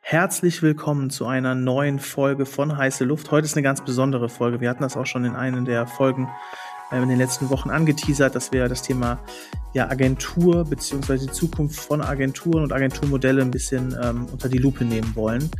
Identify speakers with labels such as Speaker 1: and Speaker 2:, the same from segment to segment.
Speaker 1: Herzlich willkommen zu einer neuen Folge von Heiße Luft. Heute ist eine ganz besondere Folge. Wir hatten das auch schon in einer der Folgen äh, in den letzten Wochen angeteasert, dass wir das Thema ja, Agentur beziehungsweise die Zukunft von Agenturen und Agenturmodelle ein bisschen ähm, unter die Lupe nehmen wollen.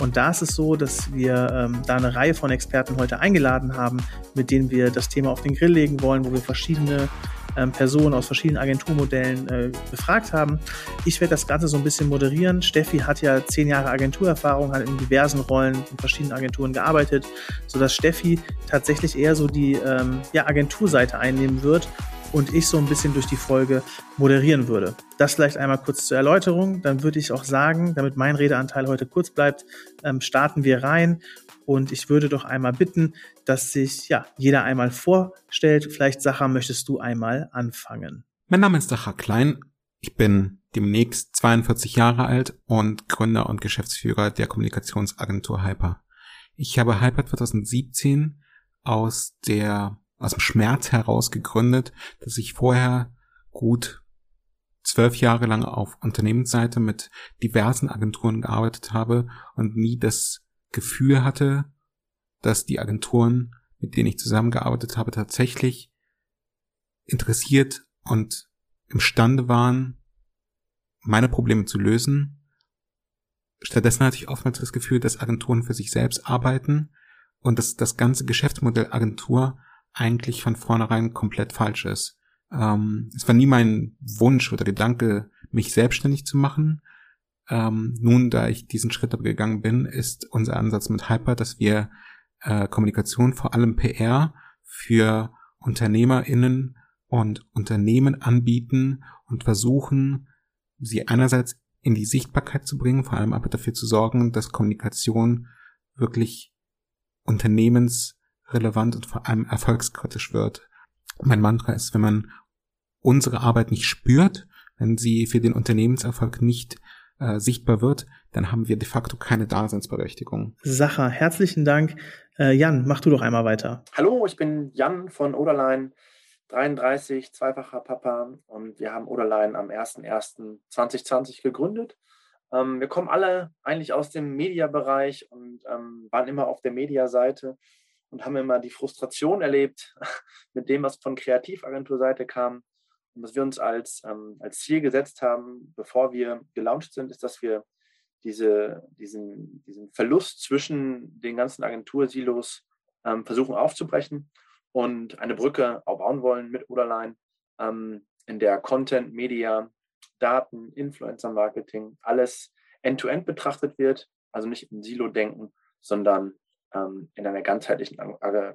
Speaker 1: Und da ist es so, dass wir ähm, da eine Reihe von Experten heute eingeladen haben, mit denen wir das Thema auf den Grill legen wollen, wo wir verschiedene ähm, Personen aus verschiedenen Agenturmodellen äh, befragt haben. Ich werde das Ganze so ein bisschen moderieren. Steffi hat ja zehn Jahre Agenturerfahrung, hat in diversen Rollen in verschiedenen Agenturen gearbeitet, sodass Steffi tatsächlich eher so die ähm, ja, Agenturseite einnehmen wird und ich so ein bisschen durch die Folge moderieren würde. Das vielleicht einmal kurz zur Erläuterung. Dann würde ich auch sagen, damit mein Redeanteil heute kurz bleibt, ähm, starten wir rein. Und ich würde doch einmal bitten, dass sich ja jeder einmal vorstellt. Vielleicht, Sacha, möchtest du einmal anfangen?
Speaker 2: Mein Name ist Sacha Klein. Ich bin demnächst 42 Jahre alt und Gründer und Geschäftsführer der Kommunikationsagentur Hyper. Ich habe Hyper 2017 aus der aus dem Schmerz heraus gegründet, dass ich vorher gut zwölf Jahre lang auf Unternehmensseite mit diversen Agenturen gearbeitet habe und nie das Gefühl hatte, dass die Agenturen, mit denen ich zusammengearbeitet habe, tatsächlich interessiert und imstande waren, meine Probleme zu lösen. Stattdessen hatte ich oftmals das Gefühl, dass Agenturen für sich selbst arbeiten und dass das ganze Geschäftsmodell Agentur eigentlich von vornherein komplett falsch ist. Ähm, es war nie mein Wunsch oder Gedanke, mich selbstständig zu machen. Ähm, nun, da ich diesen Schritt gegangen bin, ist unser Ansatz mit Hyper, dass wir äh, Kommunikation, vor allem PR, für UnternehmerInnen und Unternehmen anbieten und versuchen, sie einerseits in die Sichtbarkeit zu bringen, vor allem aber dafür zu sorgen, dass Kommunikation wirklich Unternehmens relevant und vor allem erfolgskritisch wird. Mein Mantra ist, wenn man unsere Arbeit nicht spürt, wenn sie für den Unternehmenserfolg nicht äh, sichtbar wird, dann haben wir de facto keine Daseinsberechtigung.
Speaker 1: Sacha, herzlichen Dank. Äh, Jan, mach du doch einmal weiter.
Speaker 3: Hallo, ich bin Jan von Oderlein, 33, zweifacher Papa und wir haben Oderlein am 01.01.2020 gegründet. Ähm, wir kommen alle eigentlich aus dem Mediabereich und ähm, waren immer auf der Mediaseite und haben immer die Frustration erlebt mit dem, was von Kreativagenturseite kam. Was wir uns als, ähm, als Ziel gesetzt haben, bevor wir gelauncht sind, ist, dass wir diese, diesen, diesen Verlust zwischen den ganzen Agentursilos ähm, versuchen aufzubrechen und eine Brücke aufbauen wollen mit Oderline, ähm, in der Content, Media, Daten, Influencer-Marketing, alles end-to-end -end betrachtet wird, also nicht im Silo denken, sondern ähm, in einer ganzheitlichen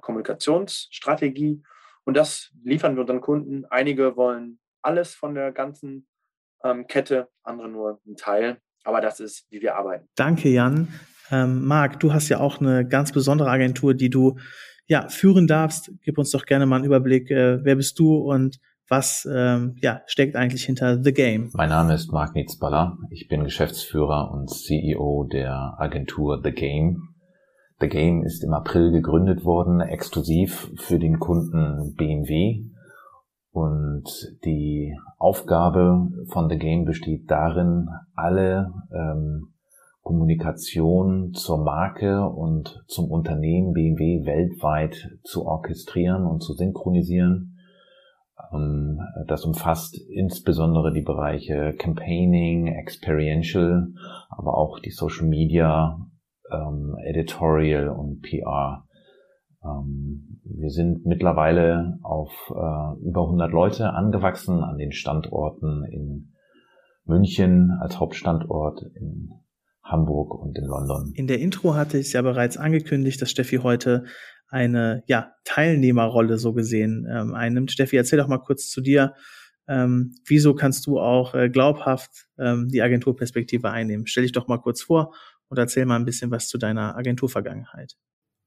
Speaker 3: Kommunikationsstrategie. Und das liefern wir unseren Kunden. Einige wollen alles von der ganzen ähm, Kette, andere nur einen Teil. Aber das ist, wie wir arbeiten.
Speaker 1: Danke, Jan. Ähm, Marc, du hast ja auch eine ganz besondere Agentur, die du ja führen darfst. Gib uns doch gerne mal einen Überblick. Äh, wer bist du und was ähm, ja, steckt eigentlich hinter The Game?
Speaker 4: Mein Name ist Marc Nietzballer. Ich bin Geschäftsführer und CEO der Agentur The Game. The Game ist im April gegründet worden, exklusiv für den Kunden BMW. Und die Aufgabe von The Game besteht darin, alle ähm, Kommunikation zur Marke und zum Unternehmen BMW weltweit zu orchestrieren und zu synchronisieren. Ähm, das umfasst insbesondere die Bereiche Campaigning, Experiential, aber auch die Social Media ähm, Editorial und PR. Ähm, wir sind mittlerweile auf äh, über 100 Leute angewachsen an den Standorten in München als Hauptstandort, in Hamburg und in London.
Speaker 1: In der Intro hatte ich ja bereits angekündigt, dass Steffi heute eine ja, Teilnehmerrolle so gesehen ähm, einnimmt. Steffi, erzähl doch mal kurz zu dir. Ähm, wieso kannst du auch äh, glaubhaft ähm, die Agenturperspektive einnehmen? Stell dich doch mal kurz vor und erzähl mal ein bisschen was zu deiner Agenturvergangenheit.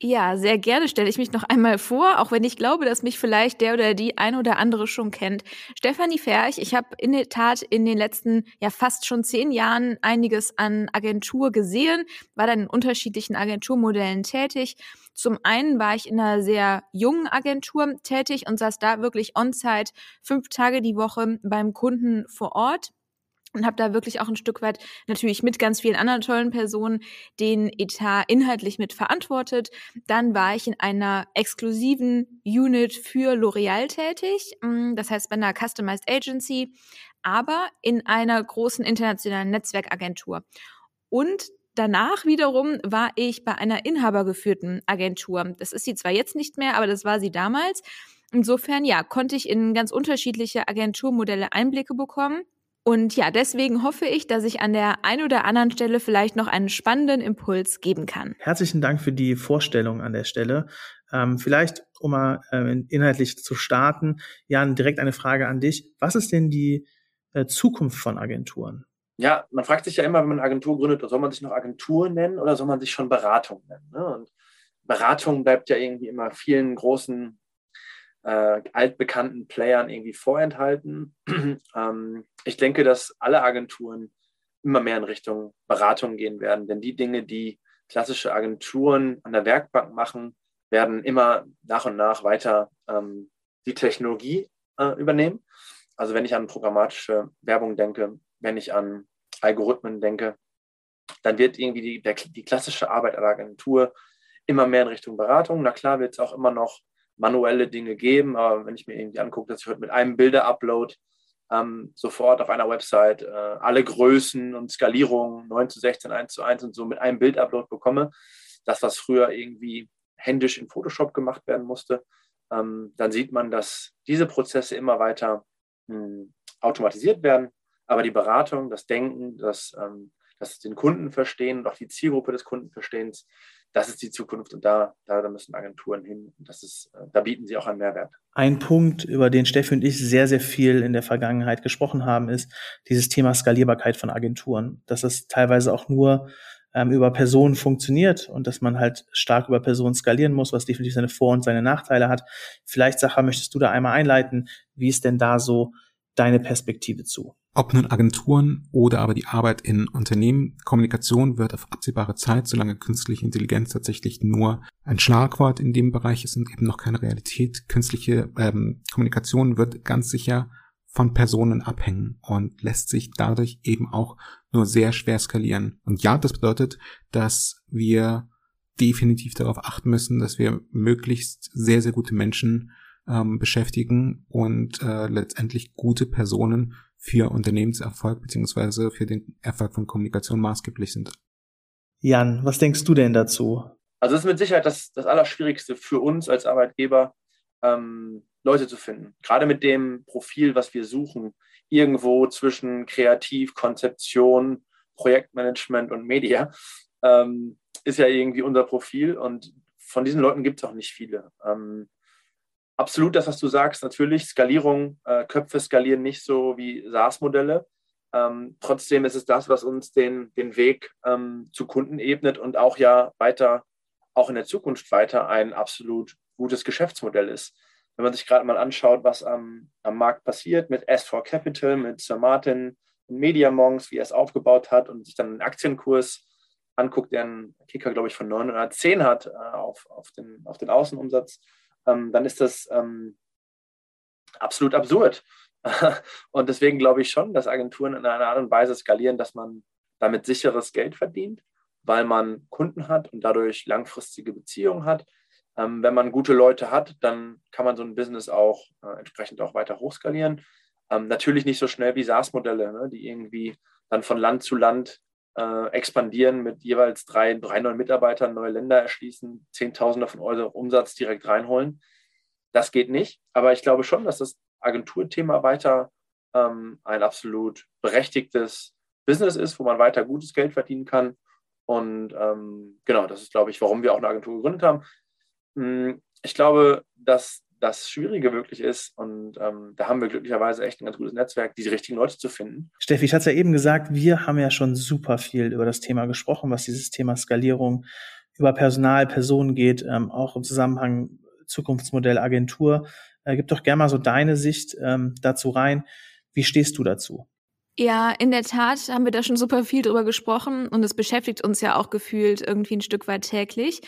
Speaker 5: Ja, sehr gerne stelle ich mich noch einmal vor, auch wenn ich glaube, dass mich vielleicht der oder die ein oder andere schon kennt. Stefanie Ferch, ich habe in der Tat in den letzten ja fast schon zehn Jahren einiges an Agentur gesehen, war dann in unterschiedlichen Agenturmodellen tätig. Zum einen war ich in einer sehr jungen Agentur tätig und saß da wirklich on-site fünf Tage die Woche beim Kunden vor Ort und habe da wirklich auch ein Stück weit natürlich mit ganz vielen anderen tollen Personen den Etat inhaltlich mit verantwortet. Dann war ich in einer exklusiven Unit für L'Oreal tätig, mm, das heißt bei einer Customized Agency, aber in einer großen internationalen Netzwerkagentur. Und danach wiederum war ich bei einer inhabergeführten Agentur. Das ist sie zwar jetzt nicht mehr, aber das war sie damals. Insofern, ja, konnte ich in ganz unterschiedliche Agenturmodelle Einblicke bekommen und ja, deswegen hoffe ich, dass ich an der einen oder anderen Stelle vielleicht noch einen spannenden Impuls geben kann.
Speaker 1: Herzlichen Dank für die Vorstellung an der Stelle. Ähm, vielleicht, um mal äh, inhaltlich zu starten, Jan, direkt eine Frage an dich. Was ist denn die äh, Zukunft von Agenturen?
Speaker 3: Ja, man fragt sich ja immer, wenn man eine Agentur gründet, soll man sich noch Agentur nennen oder soll man sich schon Beratung nennen? Ne? Und Beratung bleibt ja irgendwie immer vielen großen äh, altbekannten Playern irgendwie vorenthalten. ähm, ich denke, dass alle Agenturen immer mehr in Richtung Beratung gehen werden, denn die Dinge, die klassische Agenturen an der Werkbank machen, werden immer nach und nach weiter ähm, die Technologie äh, übernehmen. Also wenn ich an programmatische Werbung denke, wenn ich an Algorithmen denke, dann wird irgendwie die, der, die klassische Arbeit einer Agentur immer mehr in Richtung Beratung. Na klar wird es auch immer noch manuelle Dinge geben. Aber wenn ich mir irgendwie angucke, dass ich heute mit einem Bilder-Upload ähm, sofort auf einer Website äh, alle Größen und Skalierungen 9 zu 16, 1 zu 1 und so mit einem Bild-Upload bekomme, das, was früher irgendwie händisch in Photoshop gemacht werden musste, ähm, dann sieht man, dass diese Prozesse immer weiter mh, hm, automatisiert werden. Aber die Beratung, das Denken, das, ähm, das den Kunden verstehen und auch die Zielgruppe des Kundenverstehens, das ist die Zukunft und da, da, müssen Agenturen hin. Und das ist, äh, da bieten sie auch einen Mehrwert.
Speaker 1: Ein Punkt, über den Steffi und ich sehr, sehr viel in der Vergangenheit gesprochen haben, ist dieses Thema Skalierbarkeit von Agenturen. Dass es teilweise auch nur ähm, über Personen funktioniert und dass man halt stark über Personen skalieren muss, was definitiv seine Vor- und seine Nachteile hat. Vielleicht, Sacha, möchtest du da einmal einleiten? Wie ist denn da so deine Perspektive zu?
Speaker 2: Ob nun Agenturen oder aber die Arbeit in Unternehmen, Kommunikation wird auf absehbare Zeit, solange künstliche Intelligenz tatsächlich nur ein Schlagwort in dem Bereich ist und eben noch keine Realität, künstliche ähm, Kommunikation wird ganz sicher von Personen abhängen und lässt sich dadurch eben auch nur sehr schwer skalieren. Und ja, das bedeutet, dass wir definitiv darauf achten müssen, dass wir möglichst sehr, sehr gute Menschen ähm, beschäftigen und äh, letztendlich gute Personen für Unternehmenserfolg beziehungsweise für den Erfolg von Kommunikation maßgeblich sind.
Speaker 1: Jan, was denkst du denn dazu?
Speaker 3: Also es ist mit Sicherheit das, das Allerschwierigste für uns als Arbeitgeber, ähm, Leute zu finden. Gerade mit dem Profil, was wir suchen, irgendwo zwischen Kreativ, Konzeption, Projektmanagement und Media, ähm, ist ja irgendwie unser Profil und von diesen Leuten gibt es auch nicht viele. Ähm, absolut das, was du sagst. Natürlich, Skalierung, äh, Köpfe skalieren nicht so wie SaaS-Modelle. Ähm, trotzdem ist es das, was uns den, den Weg ähm, zu Kunden ebnet und auch ja weiter, auch in der Zukunft weiter ein absolut gutes Geschäftsmodell ist. Wenn man sich gerade mal anschaut, was am, am Markt passiert mit S4 Capital, mit Sir Martin und Mediamonks, wie er es aufgebaut hat und sich dann den Aktienkurs anguckt, der einen Kicker, glaube ich, von 910 hat äh, auf, auf, den, auf den Außenumsatz, ähm, dann ist das ähm, absolut absurd. und deswegen glaube ich schon, dass Agenturen in einer Art und Weise skalieren, dass man damit sicheres Geld verdient, weil man Kunden hat und dadurch langfristige Beziehungen hat. Ähm, wenn man gute Leute hat, dann kann man so ein Business auch äh, entsprechend auch weiter hochskalieren. Ähm, natürlich nicht so schnell wie SaaS-Modelle, ne, die irgendwie dann von Land zu Land äh, expandieren mit jeweils drei, drei neuen Mitarbeitern, neue Länder erschließen, Zehntausende von Euro Umsatz direkt reinholen. Das geht nicht. Aber ich glaube schon, dass das Agenturthema weiter ähm, ein absolut berechtigtes Business ist, wo man weiter gutes Geld verdienen kann. Und ähm, genau, das ist, glaube ich, warum wir auch eine Agentur gegründet haben. Hm, ich glaube, dass das Schwierige wirklich ist. Und ähm, da haben wir glücklicherweise echt ein ganz gutes Netzwerk, die richtigen Leute zu finden.
Speaker 1: Steffi, ich hatte es ja eben gesagt, wir haben ja schon super viel über das Thema gesprochen, was dieses Thema Skalierung über Personal, Personen geht, ähm, auch im Zusammenhang Zukunftsmodell Agentur. Äh, gib doch gerne mal so deine Sicht ähm, dazu rein. Wie stehst du dazu?
Speaker 5: Ja, in der Tat haben wir da schon super viel drüber gesprochen und es beschäftigt uns ja auch gefühlt irgendwie ein Stück weit täglich.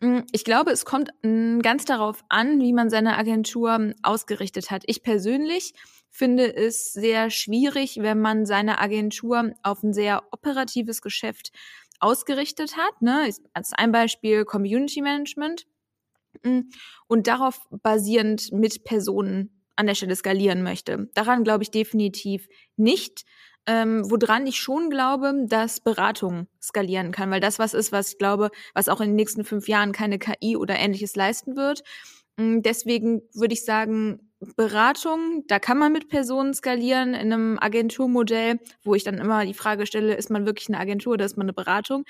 Speaker 5: Hm, ich glaube, es kommt hm, ganz darauf an, wie man seine Agentur hm, ausgerichtet hat. Ich persönlich finde es sehr schwierig, wenn man seine Agentur auf ein sehr operatives Geschäft ausgerichtet hat. Ne? Als ein Beispiel Community Management. Und darauf basierend mit Personen an der Stelle skalieren möchte. Daran glaube ich definitiv nicht. Ähm, woran ich schon glaube, dass Beratung skalieren kann, weil das was ist, was ich glaube, was auch in den nächsten fünf Jahren keine KI oder ähnliches leisten wird. Mm, deswegen würde ich sagen, Beratung, da kann man mit Personen skalieren in einem Agenturmodell, wo ich dann immer die Frage stelle, ist man wirklich eine Agentur oder ist man eine Beratung?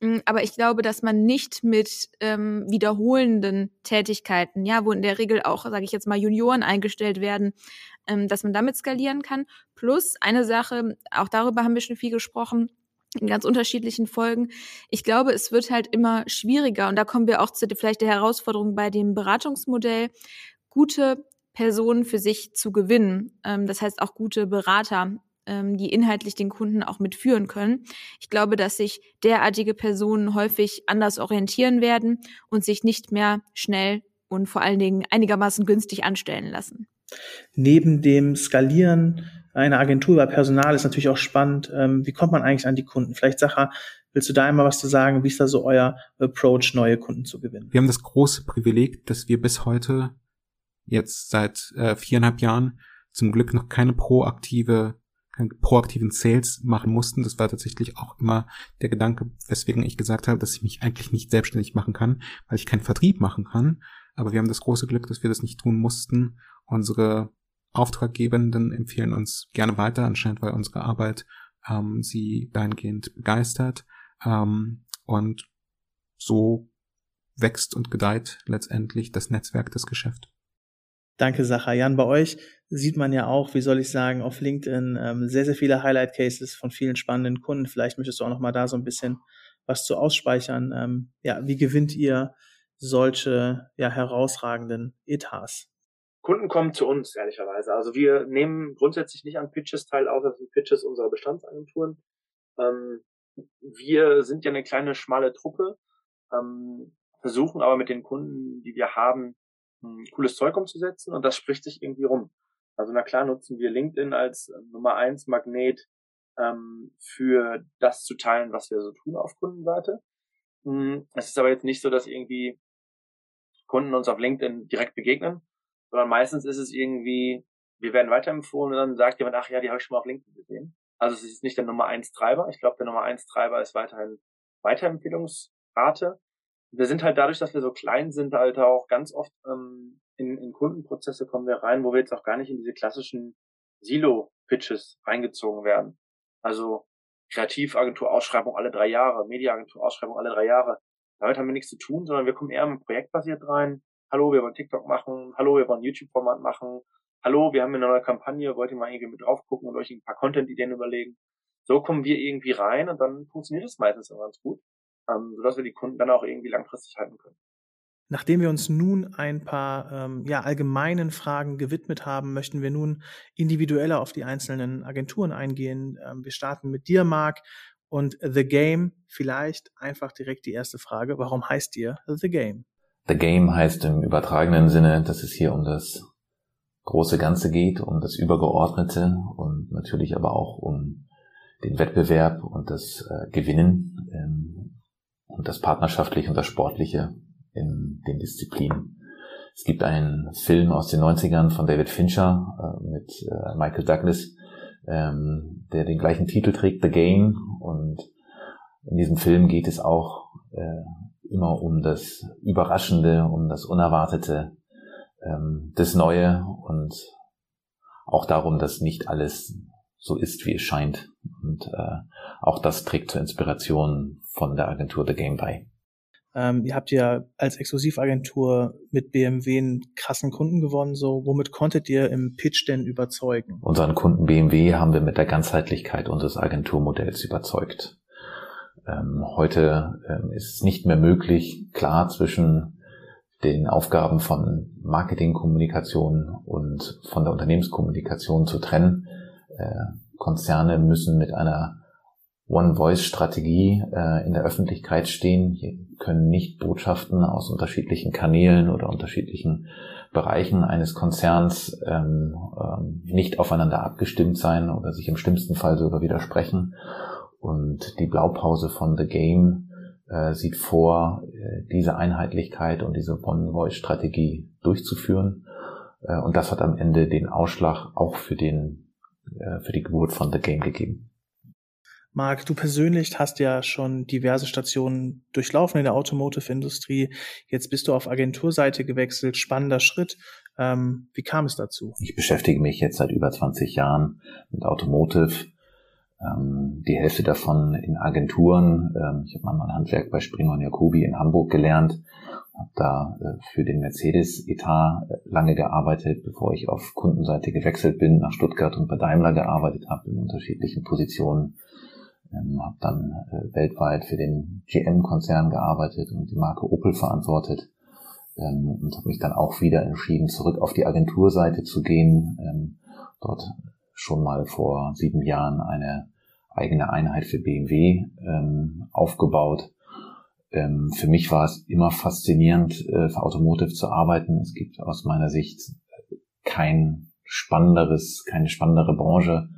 Speaker 5: Mm, aber ich glaube, dass man nicht mit ähm, wiederholenden Tätigkeiten, ja, wo in der Regel auch, sage ich jetzt mal, Junioren eingestellt werden, ähm, dass man damit skalieren kann. Plus eine Sache, auch darüber haben wir schon viel gesprochen, in ganz unterschiedlichen Folgen. Ich glaube, es wird halt immer schwieriger und da kommen wir auch zu vielleicht der Herausforderung bei dem Beratungsmodell, gute Personen für sich zu gewinnen. Ähm, das heißt auch gute Berater, ähm, die inhaltlich den Kunden auch mitführen können. Ich glaube, dass sich derartige Personen häufig anders orientieren werden und sich nicht mehr schnell und vor allen Dingen einigermaßen günstig anstellen lassen.
Speaker 1: Neben dem Skalieren einer Agentur über Personal ist natürlich auch spannend, ähm, wie kommt man eigentlich an die Kunden? Vielleicht Sacha, willst du da einmal was zu sagen? Wie ist da so euer Approach, neue Kunden zu gewinnen?
Speaker 2: Wir haben das große Privileg, dass wir bis heute jetzt seit äh, viereinhalb Jahren zum Glück noch keine proaktive proaktiven Sales machen mussten. Das war tatsächlich auch immer der Gedanke, weswegen ich gesagt habe, dass ich mich eigentlich nicht selbstständig machen kann, weil ich keinen Vertrieb machen kann. Aber wir haben das große Glück, dass wir das nicht tun mussten. Unsere Auftraggebenden empfehlen uns gerne weiter, anscheinend weil unsere Arbeit ähm, sie dahingehend begeistert. Ähm, und so wächst und gedeiht letztendlich das Netzwerk des Geschäfts.
Speaker 1: Danke, Sacha. Jan, bei euch sieht man ja auch, wie soll ich sagen, auf LinkedIn ähm, sehr, sehr viele Highlight-Cases von vielen spannenden Kunden. Vielleicht möchtest du auch noch mal da so ein bisschen was zu ausspeichern. Ähm, ja, wie gewinnt ihr solche ja, herausragenden Etats?
Speaker 3: Kunden kommen zu uns, ehrlicherweise. Also wir nehmen grundsätzlich nicht an Pitches teil, außer sind Pitches unserer Bestandsagenturen. Ähm, wir sind ja eine kleine, schmale Truppe, ähm, versuchen aber mit den Kunden, die wir haben, ein cooles Zeug umzusetzen und das spricht sich irgendwie rum. Also na klar nutzen wir LinkedIn als äh, Nummer eins Magnet ähm, für das zu teilen, was wir so tun auf Kundenseite. Hm, es ist aber jetzt nicht so, dass irgendwie Kunden uns auf LinkedIn direkt begegnen, sondern meistens ist es irgendwie, wir werden weiterempfohlen und dann sagt jemand, ach ja, die habe ich schon mal auf LinkedIn gesehen. Also es ist nicht der Nummer eins Treiber. Ich glaube, der Nummer eins Treiber ist weiterhin Weiterempfehlungsrate wir sind halt dadurch, dass wir so klein sind, halt auch ganz oft ähm, in, in Kundenprozesse kommen wir rein, wo wir jetzt auch gar nicht in diese klassischen Silo-Pitches reingezogen werden. Also Kreativagentur-Ausschreibung alle drei Jahre, Mediaagentur-Ausschreibung alle drei Jahre. Damit haben wir nichts zu tun, sondern wir kommen eher mit projektbasiert rein. Hallo, wir wollen TikTok machen. Hallo, wir wollen YouTube-Format machen. Hallo, wir haben eine neue Kampagne, wollt ihr mal irgendwie mit drauf gucken und euch ein paar Content-Ideen überlegen. So kommen wir irgendwie rein und dann funktioniert es meistens immer ganz gut ähm, sodass wir die Kunden dann auch irgendwie langfristig halten können.
Speaker 1: Nachdem wir uns nun ein paar ähm, ja, allgemeinen Fragen gewidmet haben, möchten wir nun individueller auf die einzelnen Agenturen eingehen. Ähm, wir starten mit dir, Marc, und The Game. Vielleicht einfach direkt die erste Frage. Warum heißt ihr The Game?
Speaker 4: The Game heißt im übertragenen Sinne, dass es hier um das große Ganze geht, um das Übergeordnete und natürlich aber auch um den Wettbewerb und das äh, Gewinnen. Ähm, und das Partnerschaftliche und das Sportliche in den Disziplinen. Es gibt einen Film aus den 90ern von David Fincher äh, mit äh, Michael Douglas, ähm, der den gleichen Titel trägt, The Game. Und in diesem Film geht es auch äh, immer um das Überraschende, um das Unerwartete, ähm, das Neue und auch darum, dass nicht alles so ist, wie es scheint. Und äh, auch das trägt zur Inspiration von der Agentur The Game bei.
Speaker 1: Ähm, ihr habt ja als Exklusivagentur mit BMW einen krassen Kunden gewonnen. So, womit konntet ihr im Pitch denn überzeugen?
Speaker 4: Unseren Kunden BMW haben wir mit der Ganzheitlichkeit unseres Agenturmodells überzeugt. Ähm, heute ähm, ist es nicht mehr möglich, klar zwischen den Aufgaben von Marketingkommunikation und von der Unternehmenskommunikation zu trennen. Äh, Konzerne müssen mit einer One-Voice-Strategie äh, in der Öffentlichkeit stehen. Hier können nicht Botschaften aus unterschiedlichen Kanälen oder unterschiedlichen Bereichen eines Konzerns ähm, ähm, nicht aufeinander abgestimmt sein oder sich im schlimmsten Fall sogar widersprechen. Und die Blaupause von The Game äh, sieht vor, äh, diese Einheitlichkeit und diese One-Voice-Strategie durchzuführen. Äh, und das hat am Ende den Ausschlag auch für den äh, für die Geburt von The Game gegeben.
Speaker 1: Marc, du persönlich hast ja schon diverse Stationen durchlaufen in der Automotive-Industrie. Jetzt bist du auf Agenturseite gewechselt. Spannender Schritt. Ähm, wie kam es dazu?
Speaker 4: Ich beschäftige mich jetzt seit über 20 Jahren mit Automotive. Ähm, die Hälfte davon in Agenturen. Ähm, ich habe mal mein Handwerk bei Springer und Jacobi in Hamburg gelernt. Habe da äh, für den Mercedes-Etat äh, lange gearbeitet, bevor ich auf Kundenseite gewechselt bin, nach Stuttgart und bei Daimler gearbeitet habe in unterschiedlichen Positionen ähm, habe dann äh, weltweit für den GM-Konzern gearbeitet und die Marke Opel verantwortet ähm, und habe mich dann auch wieder entschieden, zurück auf die Agenturseite zu gehen. Ähm, dort schon mal vor sieben Jahren eine eigene Einheit für BMW ähm, aufgebaut. Ähm, für mich war es immer faszinierend, äh, für Automotive zu arbeiten. Es gibt aus meiner Sicht kein spannenderes, keine spannendere Branche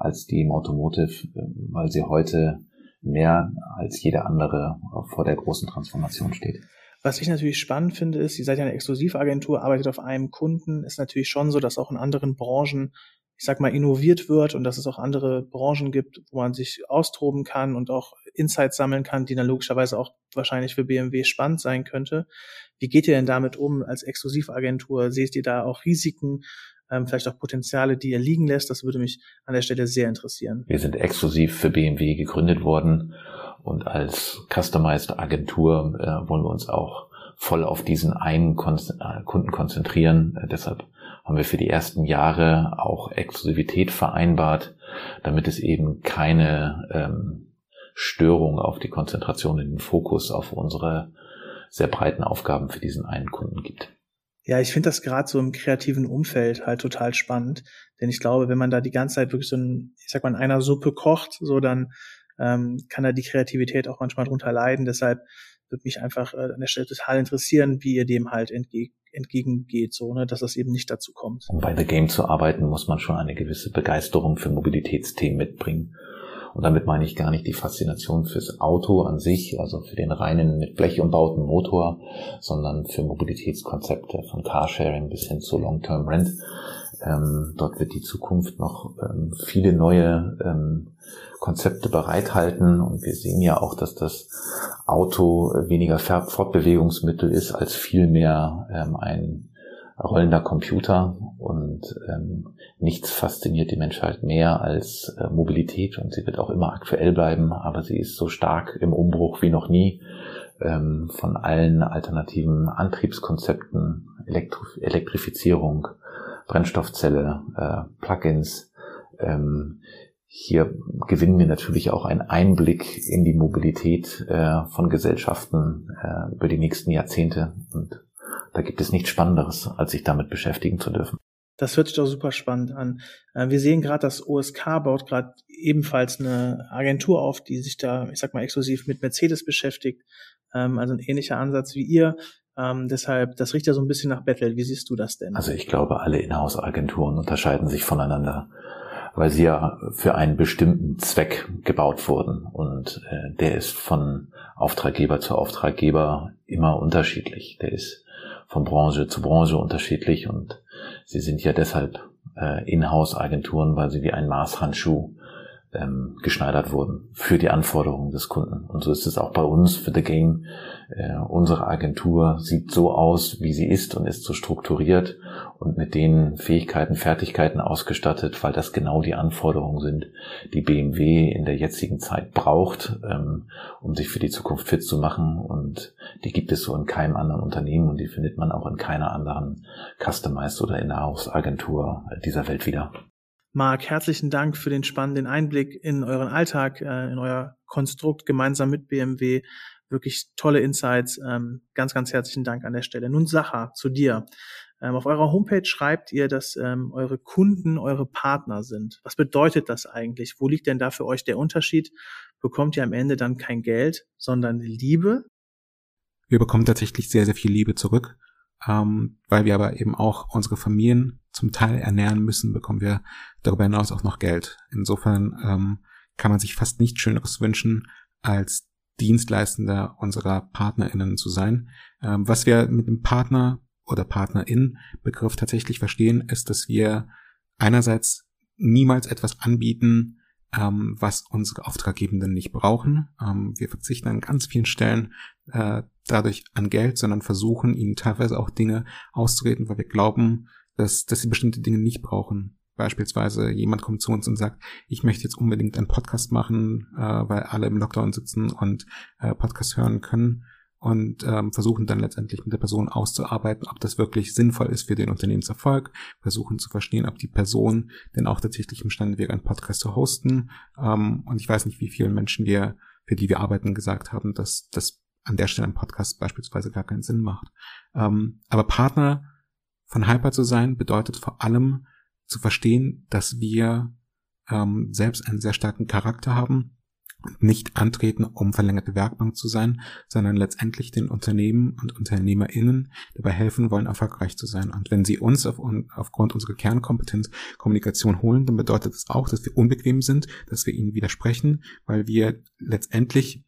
Speaker 4: als die im Automotive, äh, weil sie heute mehr als jede andere vor der großen Transformation steht.
Speaker 1: Was ich natürlich spannend finde, ist, ihr seid ja eine Exklusivagentur, arbeitet auf einem Kunden, ist natürlich schon so, dass auch in anderen Branchen, ich sag mal, innoviert wird und dass es auch andere Branchen gibt, wo man sich austoben kann und auch Insights sammeln kann, die dann logischerweise auch wahrscheinlich für BMW spannend sein könnte. Wie geht ihr denn damit um als Exklusivagentur? Seht ihr da auch Risiken? Ähm, vielleicht auch Potenziale, die er liegen lässt. Das würde mich an der Stelle sehr interessieren.
Speaker 4: Wir sind exklusiv für BMW gegründet worden und als Customized Agentur äh, wollen wir uns auch voll auf diesen einen äh, Kunden konzentrieren. Äh, deshalb haben wir für die ersten Jahre auch Exklusivität vereinbart, damit es eben keine ähm, Störung auf die Konzentration in den Fokus auf unsere sehr breiten Aufgaben für diesen einen Kunden gibt.
Speaker 1: Ja, ich finde das gerade so im kreativen Umfeld halt total spannend, denn ich glaube, wenn man da die ganze Zeit wirklich so ein, ich sag mal, in einer Suppe kocht, so dann ähm, kann da die Kreativität auch manchmal drunter leiden. Deshalb würde mich einfach äh, an der Stelle total interessieren, wie ihr dem halt entgeg entgegengeht, so, ne, dass das eben nicht dazu kommt.
Speaker 4: Um bei The Game zu arbeiten, muss man schon eine gewisse Begeisterung für Mobilitätsthemen mitbringen. Und damit meine ich gar nicht die Faszination fürs Auto an sich, also für den reinen mit Blech umbauten Motor, sondern für Mobilitätskonzepte von Carsharing bis hin zu Long-Term Rent. Ähm, dort wird die Zukunft noch ähm, viele neue ähm, Konzepte bereithalten und wir sehen ja auch, dass das Auto weniger Fortbewegungsmittel ist als vielmehr ähm, ein rollender Computer und ähm, nichts fasziniert die Menschheit mehr als äh, Mobilität und sie wird auch immer aktuell bleiben, aber sie ist so stark im Umbruch wie noch nie. Ähm, von allen alternativen Antriebskonzepten, Elektro Elektrifizierung, Brennstoffzelle, äh, Plugins. Ähm, hier gewinnen wir natürlich auch einen Einblick in die Mobilität äh, von Gesellschaften äh, über die nächsten Jahrzehnte und da gibt es nichts Spannenderes, als sich damit beschäftigen zu dürfen.
Speaker 1: Das hört sich doch super spannend an. Äh, wir sehen gerade, dass OSK baut gerade ebenfalls eine Agentur auf, die sich da, ich sag mal, exklusiv mit Mercedes beschäftigt. Ähm, also ein ähnlicher Ansatz wie ihr. Ähm, deshalb, das riecht ja so ein bisschen nach Battle. Wie siehst du das denn?
Speaker 4: Also ich glaube, alle Inhouse-Agenturen unterscheiden sich voneinander, weil sie ja für einen bestimmten Zweck gebaut wurden. Und äh, der ist von Auftraggeber zu Auftraggeber immer unterschiedlich. Der ist von Branche zu Branche unterschiedlich und sie sind ja deshalb äh, Inhouse-Agenturen, weil sie wie ein Maßhandschuh ähm, geschneidert wurden für die Anforderungen des Kunden. Und so ist es auch bei uns für The Game. Äh, unsere Agentur sieht so aus, wie sie ist und ist so strukturiert und mit den Fähigkeiten, Fertigkeiten ausgestattet, weil das genau die Anforderungen sind, die BMW in der jetzigen Zeit braucht, ähm, um sich für die Zukunft fit zu machen. Und die gibt es so in keinem anderen Unternehmen und die findet man auch in keiner anderen Customized oder In-house-Agentur dieser Welt wieder.
Speaker 1: Marc, herzlichen Dank für den spannenden Einblick in euren Alltag, äh, in euer Konstrukt gemeinsam mit BMW. Wirklich tolle Insights. Ähm, ganz, ganz herzlichen Dank an der Stelle. Nun Sacha, zu dir. Ähm, auf eurer Homepage schreibt ihr, dass ähm, eure Kunden eure Partner sind. Was bedeutet das eigentlich? Wo liegt denn da für euch der Unterschied? Bekommt ihr am Ende dann kein Geld, sondern Liebe?
Speaker 2: Wir bekommen tatsächlich sehr, sehr viel Liebe zurück. Ähm, weil wir aber eben auch unsere Familien zum Teil ernähren müssen, bekommen wir darüber hinaus auch noch Geld. Insofern ähm, kann man sich fast nichts Schöneres wünschen, als Dienstleistender unserer PartnerInnen zu sein. Ähm, was wir mit dem Partner oder Partnerin-Begriff tatsächlich verstehen, ist, dass wir einerseits niemals etwas anbieten, ähm, was unsere Auftraggebenden nicht brauchen. Ähm, wir verzichten an ganz vielen Stellen äh, dadurch an Geld, sondern versuchen ihnen teilweise auch Dinge auszureden, weil wir glauben, dass, dass sie bestimmte Dinge nicht brauchen. Beispielsweise jemand kommt zu uns und sagt, ich möchte jetzt unbedingt einen Podcast machen, äh, weil alle im Lockdown sitzen und äh, Podcast hören können und ähm, versuchen dann letztendlich mit der Person auszuarbeiten, ob das wirklich sinnvoll ist für den Unternehmenserfolg, versuchen zu verstehen, ob die Person denn auch tatsächlich imstande wäre, einen Podcast zu hosten. Ähm, und ich weiß nicht, wie vielen Menschen wir, für die wir arbeiten, gesagt haben, dass das an der Stelle ein Podcast beispielsweise gar keinen Sinn macht. Ähm, aber Partner von Hyper zu sein, bedeutet vor allem zu verstehen, dass wir ähm, selbst einen sehr starken Charakter haben, nicht antreten, um verlängerte Werkbank zu sein, sondern letztendlich den Unternehmen und UnternehmerInnen dabei helfen wollen, erfolgreich zu sein. Und wenn sie uns auf, aufgrund unserer Kernkompetenz Kommunikation holen, dann bedeutet das auch, dass wir unbequem sind, dass wir ihnen widersprechen, weil wir letztendlich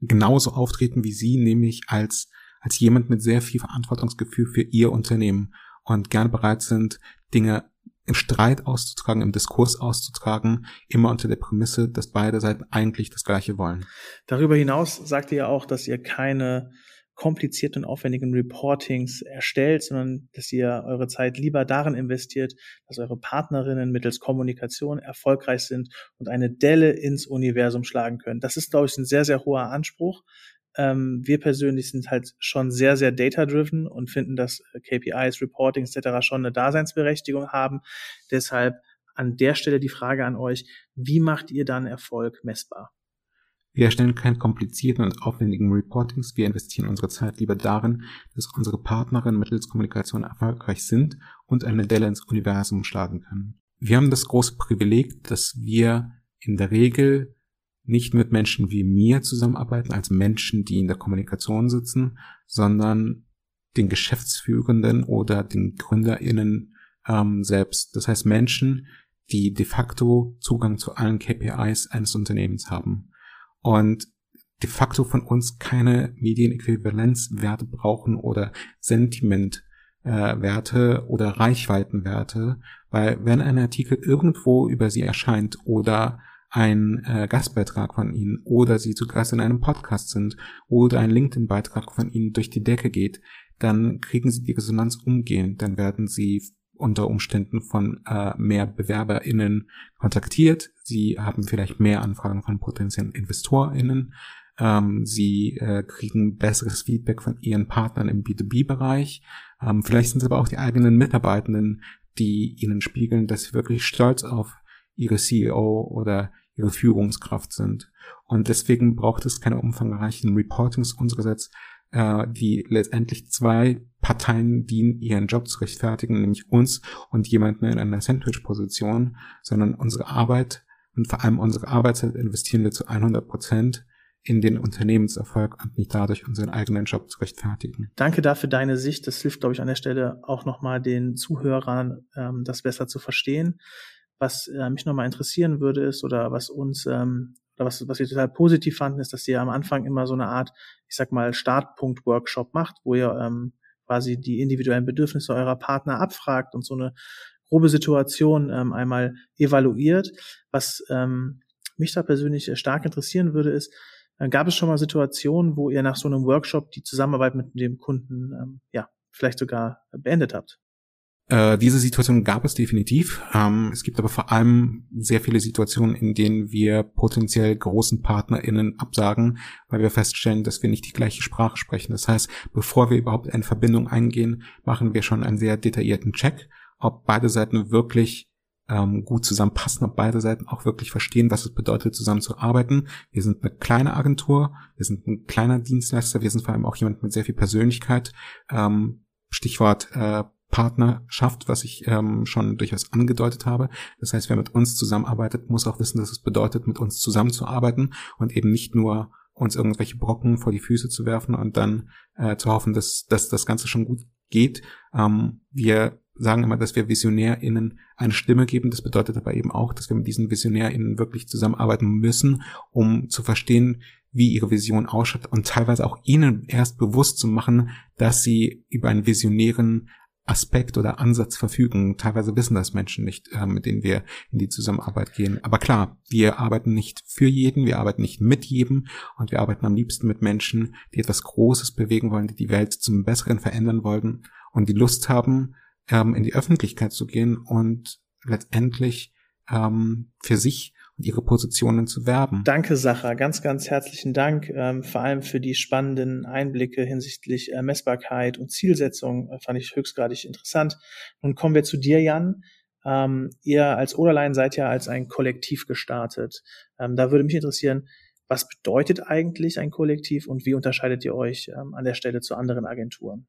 Speaker 2: genauso auftreten wie sie, nämlich als, als jemand mit sehr viel Verantwortungsgefühl für ihr Unternehmen und gerne bereit sind, Dinge im Streit auszutragen, im Diskurs auszutragen, immer unter der Prämisse, dass beide Seiten eigentlich das Gleiche wollen.
Speaker 1: Darüber hinaus sagt ihr ja auch, dass ihr keine komplizierten und aufwendigen Reportings erstellt, sondern dass ihr eure Zeit lieber darin investiert, dass eure Partnerinnen mittels Kommunikation erfolgreich sind und eine Delle ins Universum schlagen können. Das ist, glaube ich, ein sehr, sehr hoher Anspruch, ähm, wir persönlich sind halt schon sehr, sehr data-driven und finden, dass äh, KPIs, Reporting etc. schon eine Daseinsberechtigung haben. Deshalb an der Stelle die Frage an euch, wie macht ihr dann Erfolg messbar?
Speaker 2: Wir erstellen keine komplizierten und aufwendigen Reportings. Wir investieren unsere Zeit lieber darin, dass unsere Partnerinnen mittels Kommunikation erfolgreich sind und eine Delle ins Universum schlagen können. Wir haben das große Privileg, dass wir in der Regel nicht mit Menschen wie mir zusammenarbeiten, als Menschen, die in der Kommunikation sitzen, sondern den Geschäftsführenden oder den GründerInnen ähm, selbst. Das heißt Menschen, die de facto Zugang zu allen KPIs eines Unternehmens haben und de facto von uns keine Medienäquivalenzwerte brauchen oder Sentimentwerte äh, oder Reichweitenwerte, weil wenn ein Artikel irgendwo über sie erscheint oder ein äh, Gastbeitrag von Ihnen oder Sie zu Gast in einem Podcast sind oder ein LinkedIn-Beitrag von Ihnen durch die Decke geht, dann kriegen Sie die Resonanz umgehend. Dann werden Sie unter Umständen von äh, mehr BewerberInnen kontaktiert. Sie haben vielleicht mehr Anfragen von potenziellen InvestorInnen. Ähm, sie äh, kriegen besseres Feedback von ihren Partnern im B2B-Bereich. Ähm, vielleicht sind es aber auch die eigenen Mitarbeitenden, die ihnen spiegeln, dass sie wirklich stolz auf ihre CEO oder ihre Führungskraft sind. Und deswegen braucht es keine umfangreichen Reportings unsererseits, äh, die letztendlich zwei Parteien dienen, ihren Job zu rechtfertigen, nämlich uns und jemanden in einer Sandwich-Position, sondern unsere Arbeit und vor allem unsere Arbeitszeit investieren wir zu 100 Prozent in den Unternehmenserfolg und nicht dadurch unseren eigenen Job zu rechtfertigen.
Speaker 1: Danke dafür deine Sicht. Das hilft, glaube ich, an der Stelle auch nochmal den Zuhörern, ähm, das besser zu verstehen. Was äh, mich nochmal interessieren würde, ist, oder was uns, ähm, was, was wir total positiv fanden, ist, dass ihr am Anfang immer so eine Art, ich sag mal, Startpunkt-Workshop macht, wo ihr ähm, quasi die individuellen Bedürfnisse eurer Partner abfragt und so eine grobe Situation ähm, einmal evaluiert. Was ähm, mich da persönlich stark interessieren würde, ist, äh, gab es schon mal Situationen, wo ihr nach so einem Workshop die Zusammenarbeit mit dem Kunden ähm, ja vielleicht sogar beendet habt?
Speaker 2: Äh, diese Situation gab es definitiv. Ähm, es gibt aber vor allem sehr viele Situationen, in denen wir potenziell großen PartnerInnen absagen, weil wir feststellen, dass wir nicht die gleiche Sprache sprechen. Das heißt, bevor wir überhaupt eine Verbindung eingehen, machen wir schon einen sehr detaillierten Check, ob beide Seiten wirklich ähm, gut zusammenpassen, ob beide Seiten auch wirklich verstehen, was es bedeutet, zusammenzuarbeiten. Wir sind eine kleine Agentur, wir sind ein kleiner Dienstleister, wir sind vor allem auch jemand mit sehr viel Persönlichkeit. Ähm, Stichwort äh, Partnerschaft, was ich ähm, schon durchaus angedeutet habe. Das heißt, wer mit uns zusammenarbeitet, muss auch wissen, dass es bedeutet, mit uns zusammenzuarbeiten und eben nicht nur uns irgendwelche Brocken vor die Füße zu werfen und dann äh, zu hoffen, dass, dass das Ganze schon gut geht. Ähm, wir sagen immer, dass wir VisionärInnen eine Stimme geben. Das bedeutet aber eben auch, dass wir mit diesen VisionärInnen wirklich zusammenarbeiten müssen, um zu verstehen, wie ihre Vision ausschaut und teilweise auch ihnen erst bewusst zu machen, dass sie über einen visionären Aspekt oder Ansatz verfügen. Teilweise wissen das Menschen nicht, äh, mit denen wir in die Zusammenarbeit gehen. Aber klar, wir arbeiten nicht für jeden, wir arbeiten nicht mit jedem und wir arbeiten am liebsten mit Menschen, die etwas Großes bewegen wollen, die die Welt zum Besseren verändern wollen und die Lust haben, ähm, in die Öffentlichkeit zu gehen und letztendlich ähm, für sich ihre Positionen zu werben.
Speaker 1: Danke, Sacha. Ganz, ganz herzlichen Dank, ähm, vor allem für die spannenden Einblicke hinsichtlich äh, Messbarkeit und Zielsetzung. Äh, fand ich höchstgradig interessant. Nun kommen wir zu dir, Jan. Ähm, ihr als Oderlein seid ja als ein Kollektiv gestartet. Ähm, da würde mich interessieren, was bedeutet eigentlich ein Kollektiv und wie unterscheidet ihr euch ähm, an der Stelle zu anderen Agenturen?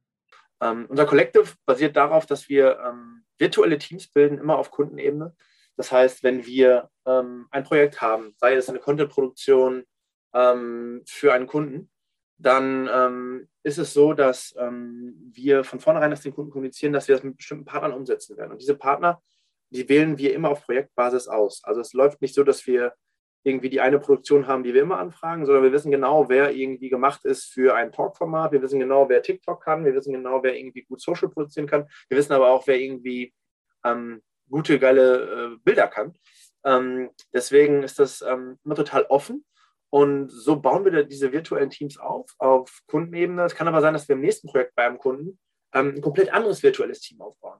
Speaker 3: Ähm, unser Collective basiert darauf, dass wir ähm, virtuelle Teams bilden, immer auf Kundenebene. Das heißt, wenn wir ähm, ein Projekt haben, sei es eine Content-Produktion ähm, für einen Kunden, dann ähm, ist es so, dass ähm, wir von vornherein das den Kunden kommunizieren, dass wir das mit bestimmten Partnern umsetzen werden. Und diese Partner, die wählen wir immer auf Projektbasis aus. Also es läuft nicht so, dass wir irgendwie die eine Produktion haben, die wir immer anfragen, sondern wir wissen genau, wer irgendwie gemacht ist für ein Talk-Format. Wir wissen genau, wer TikTok kann. Wir wissen genau, wer irgendwie gut Social produzieren kann. Wir wissen aber auch, wer irgendwie ähm, gute, geile äh, Bilder kann. Ähm, deswegen ist das ähm, immer total offen. Und so bauen wir diese virtuellen Teams auf, auf Kundenebene. Es kann aber sein, dass wir im nächsten Projekt bei einem Kunden ähm, ein komplett anderes virtuelles Team aufbauen.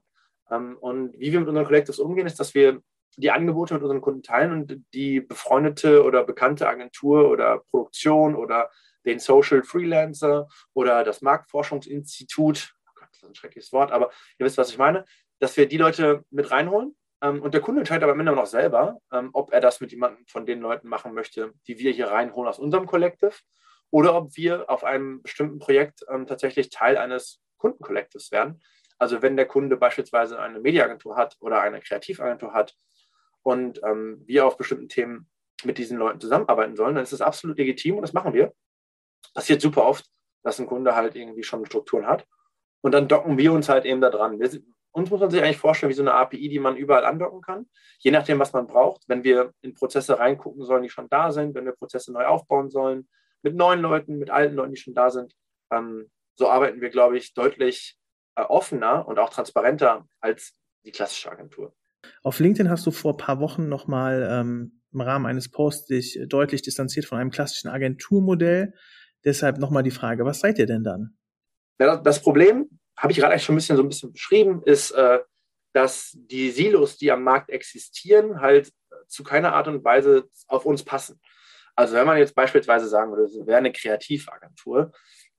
Speaker 3: Ähm, und wie wir mit unseren Collectives umgehen, ist, dass wir die Angebote mit unseren Kunden teilen und die befreundete oder bekannte Agentur oder Produktion oder den Social Freelancer oder das Marktforschungsinstitut, oh Gott, das ist ein schreckliches Wort, aber ihr wisst, was ich meine, dass wir die Leute mit reinholen. Ähm, und der Kunde entscheidet aber Ende noch selber, ähm, ob er das mit jemandem von den Leuten machen möchte, die wir hier reinholen aus unserem Collective, oder ob wir auf einem bestimmten Projekt ähm, tatsächlich Teil eines Kundenkollektivs werden. Also wenn der Kunde beispielsweise eine Mediaagentur hat oder eine Kreativagentur hat und ähm, wir auf bestimmten Themen mit diesen Leuten zusammenarbeiten sollen, dann ist das absolut legitim und das machen wir. Passiert super oft, dass ein Kunde halt irgendwie schon Strukturen hat. Und dann docken wir uns halt eben da dran. Wir, uns muss man sich eigentlich vorstellen wie so eine API, die man überall andocken kann, je nachdem, was man braucht. Wenn wir in Prozesse reingucken sollen, die schon da sind, wenn wir Prozesse neu aufbauen sollen, mit neuen Leuten, mit alten Leuten, die schon da sind, ähm, so arbeiten wir, glaube ich, deutlich äh, offener und auch transparenter als die klassische Agentur.
Speaker 1: Auf LinkedIn hast du vor ein paar Wochen nochmal ähm, im Rahmen eines Posts dich deutlich distanziert von einem klassischen Agenturmodell. Deshalb nochmal die Frage, was seid ihr denn dann?
Speaker 3: Ja, das Problem habe ich gerade eigentlich schon ein bisschen so ein bisschen beschrieben, ist, äh, dass die Silos, die am Markt existieren, halt zu keiner Art und Weise auf uns passen. Also wenn man jetzt beispielsweise sagen würde, es wäre eine Kreativagentur,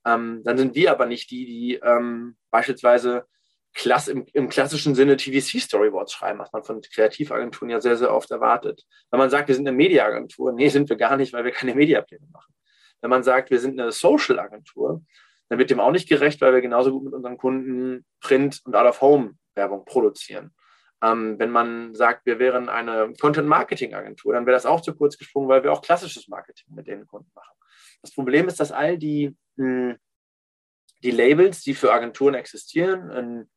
Speaker 3: ähm, dann sind wir aber nicht die, die ähm, beispielsweise Klass, im, im, klassischen Sinne TVC-Storyboards schreiben, was man von Kreativagenturen ja sehr, sehr oft erwartet. Wenn man sagt, wir sind eine Mediaagentur, nee, sind wir gar nicht, weil wir keine Mediapläne machen. Wenn man sagt, wir sind eine Social-Agentur, dann wird dem auch nicht gerecht, weil wir genauso gut mit unseren Kunden Print- und Out-of-Home-Werbung produzieren. Ähm, wenn man sagt, wir wären eine Content-Marketing-Agentur, dann wäre das auch zu kurz gesprungen, weil wir auch klassisches Marketing mit den Kunden machen. Das Problem ist, dass all die, hm, die Labels, die für Agenturen existieren, in,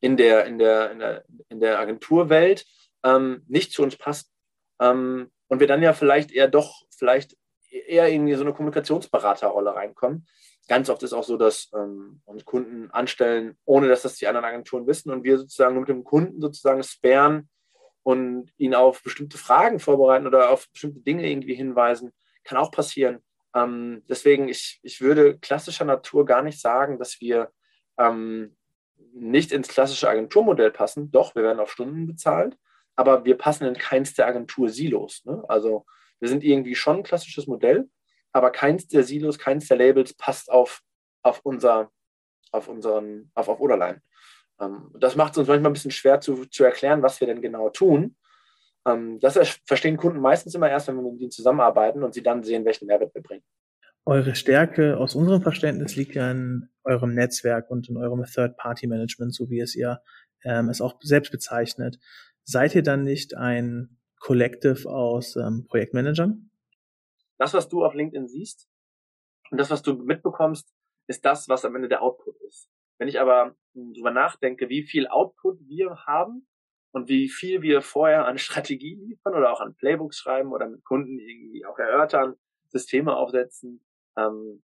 Speaker 3: in, der, in, der, in, der, in der Agenturwelt ähm, nicht zu uns passen. Ähm, und wir dann ja vielleicht eher doch, vielleicht eher in so eine Kommunikationsberaterrolle reinkommen, ganz oft ist auch so, dass ähm, uns Kunden anstellen, ohne dass das die anderen Agenturen wissen und wir sozusagen nur mit dem Kunden sozusagen sperren und ihn auf bestimmte Fragen vorbereiten oder auf bestimmte Dinge irgendwie hinweisen. Kann auch passieren. Ähm, deswegen, ich, ich würde klassischer Natur gar nicht sagen, dass wir ähm, nicht ins klassische Agenturmodell passen. Doch, wir werden auf Stunden bezahlt, aber wir passen in keins der Agentur-Silos. Ne? Also wir sind irgendwie schon ein klassisches Modell, aber keins der Silos, keins der Labels passt auf, auf unser, auf unseren, auf, auf Oderlein. Ähm, das macht es uns manchmal ein bisschen schwer zu, zu erklären, was wir denn genau tun. Ähm, das verstehen Kunden meistens immer erst, wenn wir mit ihnen zusammenarbeiten und sie dann sehen, welchen Mehrwert wir bringen.
Speaker 1: Eure Stärke aus unserem Verständnis liegt ja in eurem Netzwerk und in eurem Third-Party-Management, so wie es ihr ähm, es auch selbst bezeichnet. Seid ihr dann nicht ein Collective aus ähm, Projektmanagern?
Speaker 3: Das, was du auf LinkedIn siehst, Und das, was du mitbekommst, ist das, was am Ende der Output ist. Wenn ich aber darüber nachdenke, wie viel Output wir haben und wie viel wir vorher an Strategie liefern oder auch an Playbooks schreiben oder mit Kunden irgendwie auch erörtern, Systeme aufsetzen, ähm,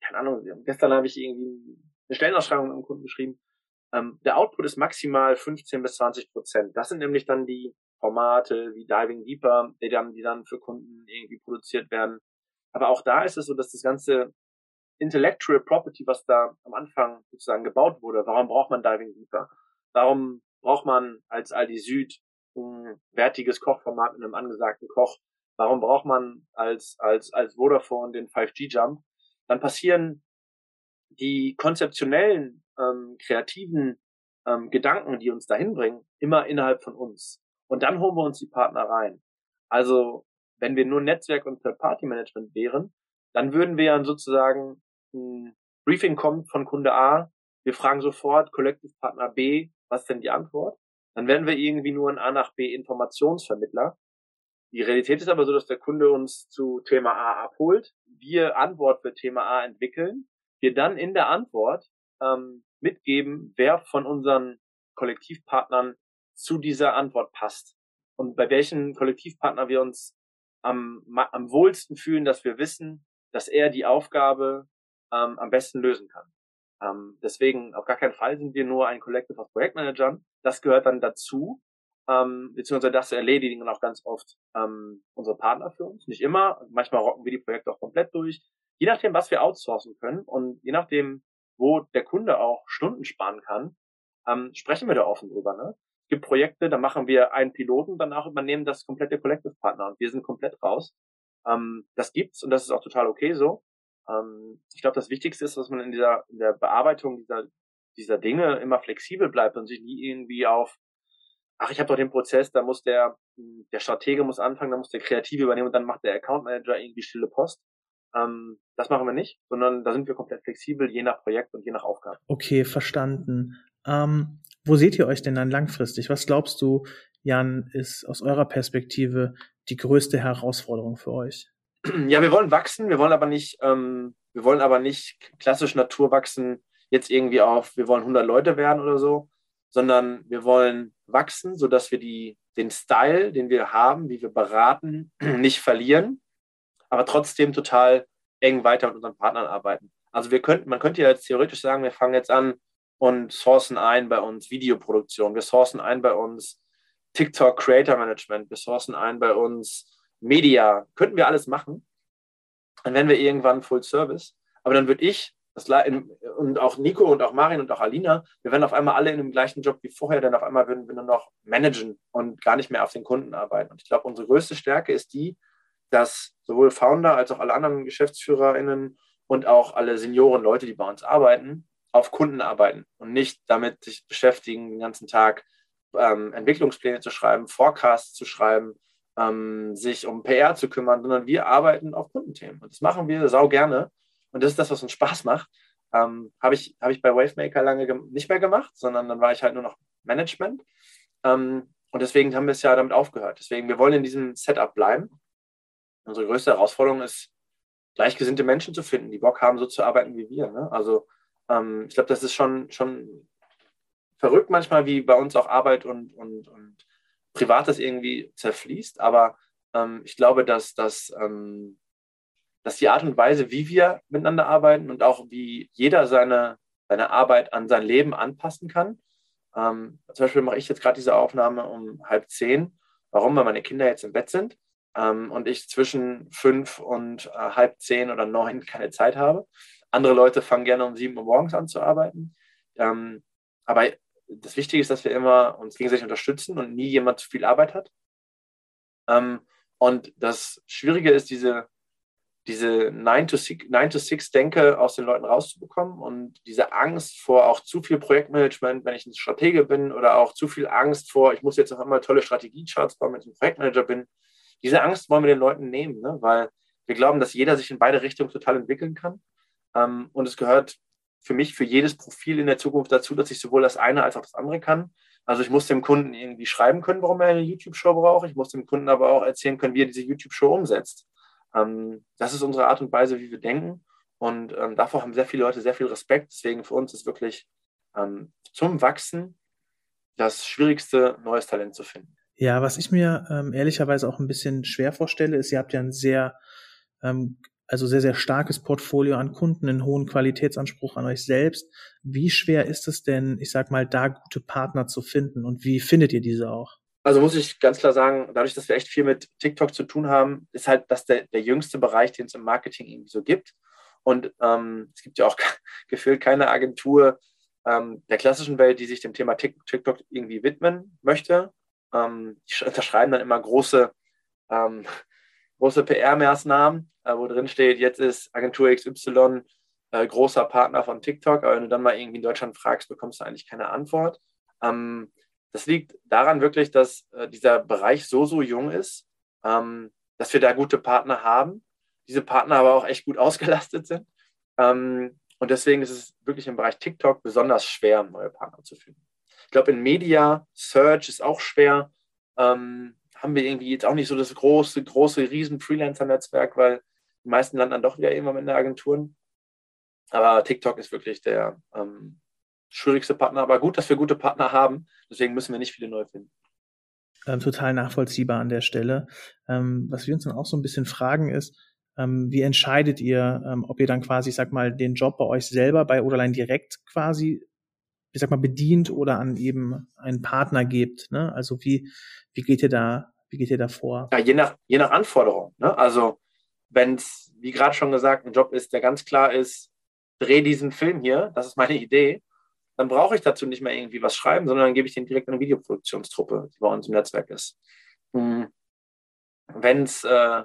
Speaker 3: keine Ahnung, gestern habe ich irgendwie eine Stellenausschreibung mit einem Kunden geschrieben. Ähm, der Output ist maximal 15 bis 20 Prozent. Das sind nämlich dann die Formate wie Diving Deeper, die dann, die dann für Kunden irgendwie produziert werden. Aber auch da ist es so, dass das ganze Intellectual Property, was da am Anfang sozusagen gebaut wurde, warum braucht man Diving Deeper? Warum braucht man als Aldi Süd ein wertiges Kochformat mit einem angesagten Koch? Warum braucht man als, als, als Vodafone den 5G Jump? Dann passieren die konzeptionellen, ähm, kreativen ähm, Gedanken, die uns dahin bringen, immer innerhalb von uns. Und dann holen wir uns die Partner rein. Also, wenn wir nur Netzwerk und Third-Party-Management wären, dann würden wir dann sozusagen ein Briefing kommt von Kunde A, wir fragen sofort Collective Partner B, was denn die Antwort? Dann werden wir irgendwie nur ein A nach B Informationsvermittler. Die Realität ist aber so, dass der Kunde uns zu Thema A abholt, wir Antwort für Thema A entwickeln, wir dann in der Antwort ähm, mitgeben, wer von unseren Kollektivpartnern zu dieser Antwort passt und bei welchen Kollektivpartner wir uns am, am wohlsten fühlen, dass wir wissen, dass er die Aufgabe ähm, am besten lösen kann. Ähm, deswegen auf gar keinen Fall sind wir nur ein Collective aus Projektmanagern. Das gehört dann dazu, ähm, beziehungsweise das erledigen dann auch ganz oft ähm, unsere Partner für uns. Nicht immer, manchmal rocken wir die Projekte auch komplett durch. Je nachdem, was wir outsourcen können und je nachdem, wo der Kunde auch Stunden sparen kann, ähm, sprechen wir da offen drüber. Ne? Gibt Projekte, da machen wir einen Piloten, danach übernehmen das komplette Collective Partner und wir sind komplett raus. Ähm, das gibt's und das ist auch total okay so. Ähm, ich glaube, das Wichtigste ist, dass man in dieser in der Bearbeitung dieser dieser Dinge immer flexibel bleibt und sich nie irgendwie auf ach, ich habe doch den Prozess, da muss der der Stratege muss anfangen, da muss der Kreative übernehmen und dann macht der Account Manager irgendwie stille Post. Ähm, das machen wir nicht, sondern da sind wir komplett flexibel, je nach Projekt und je nach Aufgabe.
Speaker 1: Okay, verstanden. Ähm, wo seht ihr euch denn dann langfristig? Was glaubst du, Jan, ist aus eurer Perspektive die größte Herausforderung für euch?
Speaker 3: Ja, wir wollen wachsen, wir wollen aber nicht, ähm, wir wollen aber nicht klassisch Natur wachsen, jetzt irgendwie auf, wir wollen 100 Leute werden oder so, sondern wir wollen wachsen, sodass wir die, den Style, den wir haben, wie wir beraten, nicht verlieren, aber trotzdem total eng weiter mit unseren Partnern arbeiten. Also wir könnten, man könnte ja jetzt theoretisch sagen, wir fangen jetzt an und sourcen ein bei uns Videoproduktion, wir sourcen ein bei uns TikTok Creator Management, wir sourcen ein bei uns Media, könnten wir alles machen. Dann wären wir irgendwann Full Service. Aber dann würde ich, das, und auch Nico und auch Marin und auch Alina, wir wären auf einmal alle in dem gleichen Job wie vorher, denn auf einmal würden wir nur noch managen und gar nicht mehr auf den Kunden arbeiten. Und ich glaube, unsere größte Stärke ist die, dass sowohl Founder als auch alle anderen GeschäftsführerInnen und auch alle Senioren, Leute, die bei uns arbeiten, auf Kunden arbeiten und nicht damit sich beschäftigen, den ganzen Tag ähm, Entwicklungspläne zu schreiben, Forecasts zu schreiben, ähm, sich um PR zu kümmern, sondern wir arbeiten auf Kundenthemen. Und das machen wir sau gerne. Und das ist das, was uns Spaß macht. Ähm, Habe ich, hab ich bei Wavemaker lange nicht mehr gemacht, sondern dann war ich halt nur noch Management. Ähm, und deswegen haben wir es ja damit aufgehört. Deswegen, wir wollen in diesem Setup bleiben. Unsere größte Herausforderung ist, gleichgesinnte Menschen zu finden, die Bock haben, so zu arbeiten wie wir. Ne? Also ähm, ich glaube, das ist schon, schon verrückt manchmal, wie bei uns auch Arbeit und, und, und Privates irgendwie zerfließt. Aber ähm, ich glaube, dass, dass, ähm, dass die Art und Weise, wie wir miteinander arbeiten und auch wie jeder seine, seine Arbeit an sein Leben anpassen kann. Ähm, zum Beispiel mache ich jetzt gerade diese Aufnahme um halb zehn. Warum? Weil meine Kinder jetzt im Bett sind ähm, und ich zwischen fünf und äh, halb zehn oder neun keine Zeit habe. Andere Leute fangen gerne um sieben Uhr morgens an zu arbeiten. Ähm, aber das Wichtige ist, dass wir immer uns gegenseitig unterstützen und nie jemand zu viel Arbeit hat. Ähm, und das Schwierige ist, diese, diese 9-to-6-Denke aus den Leuten rauszubekommen und diese Angst vor auch zu viel Projektmanagement, wenn ich ein Stratege bin, oder auch zu viel Angst vor, ich muss jetzt auf einmal tolle Strategiecharts bauen, wenn ich ein Projektmanager bin. Diese Angst wollen wir den Leuten nehmen, ne? weil wir glauben, dass jeder sich in beide Richtungen total entwickeln kann. Ähm, und es gehört für mich für jedes Profil in der Zukunft dazu, dass ich sowohl das eine als auch das andere kann. Also ich muss dem Kunden irgendwie schreiben können, warum er eine YouTube-Show braucht. Ich muss dem Kunden aber auch erzählen können, wie er diese YouTube-Show umsetzt. Ähm, das ist unsere Art und Weise, wie wir denken. Und ähm, davor haben sehr viele Leute sehr viel Respekt. Deswegen für uns ist wirklich ähm, zum Wachsen das schwierigste, neues Talent zu finden.
Speaker 1: Ja, was ich mir ähm, ehrlicherweise auch ein bisschen schwer vorstelle, ist, ihr habt ja ein sehr, ähm, also sehr, sehr starkes Portfolio an Kunden, einen hohen Qualitätsanspruch an euch selbst. Wie schwer ist es denn, ich sag mal, da gute Partner zu finden und wie findet ihr diese auch?
Speaker 3: Also muss ich ganz klar sagen, dadurch, dass wir echt viel mit TikTok zu tun haben, ist halt das der, der jüngste Bereich, den es im Marketing irgendwie so gibt. Und ähm, es gibt ja auch gefühlt keine Agentur ähm, der klassischen Welt, die sich dem Thema TikTok irgendwie widmen möchte. Ähm, die unterschreiben dann immer große, ähm, große PR-Maßnahmen, äh, wo drin steht, jetzt ist Agentur XY äh, großer Partner von TikTok, aber wenn du dann mal irgendwie in Deutschland fragst, bekommst du eigentlich keine Antwort. Ähm, das liegt daran wirklich, dass äh, dieser Bereich so, so jung ist, ähm, dass wir da gute Partner haben, diese Partner aber auch echt gut ausgelastet sind. Ähm, und deswegen ist es wirklich im Bereich TikTok besonders schwer, neue Partner zu finden. Ich glaube, in Media, Search ist auch schwer. Ähm, haben wir irgendwie jetzt auch nicht so das große, große, riesen Freelancer-Netzwerk, weil die meisten landen dann doch wieder irgendwann in der Agenturen. Aber TikTok ist wirklich der ähm, schwierigste Partner. Aber gut, dass wir gute Partner haben. Deswegen müssen wir nicht viele neu finden.
Speaker 1: Ähm, total nachvollziehbar an der Stelle. Ähm, was wir uns dann auch so ein bisschen fragen ist, ähm, wie entscheidet ihr, ähm, ob ihr dann quasi, ich sag mal, den Job bei euch selber bei Oderlein direkt quasi, ich sag mal, bedient oder an eben einen Partner gebt? Ne? Also wie, wie geht ihr da, wie geht ihr da vor?
Speaker 3: Ja, je nach, je nach Anforderung. Ne? Also wenn es, wie gerade schon gesagt, ein Job ist, der ganz klar ist, dreh diesen Film hier, das ist meine Idee, dann brauche ich dazu nicht mehr irgendwie was schreiben, sondern dann gebe ich den direkt an eine Videoproduktionstruppe, die bei uns im Netzwerk ist. Hm. Wenn es äh,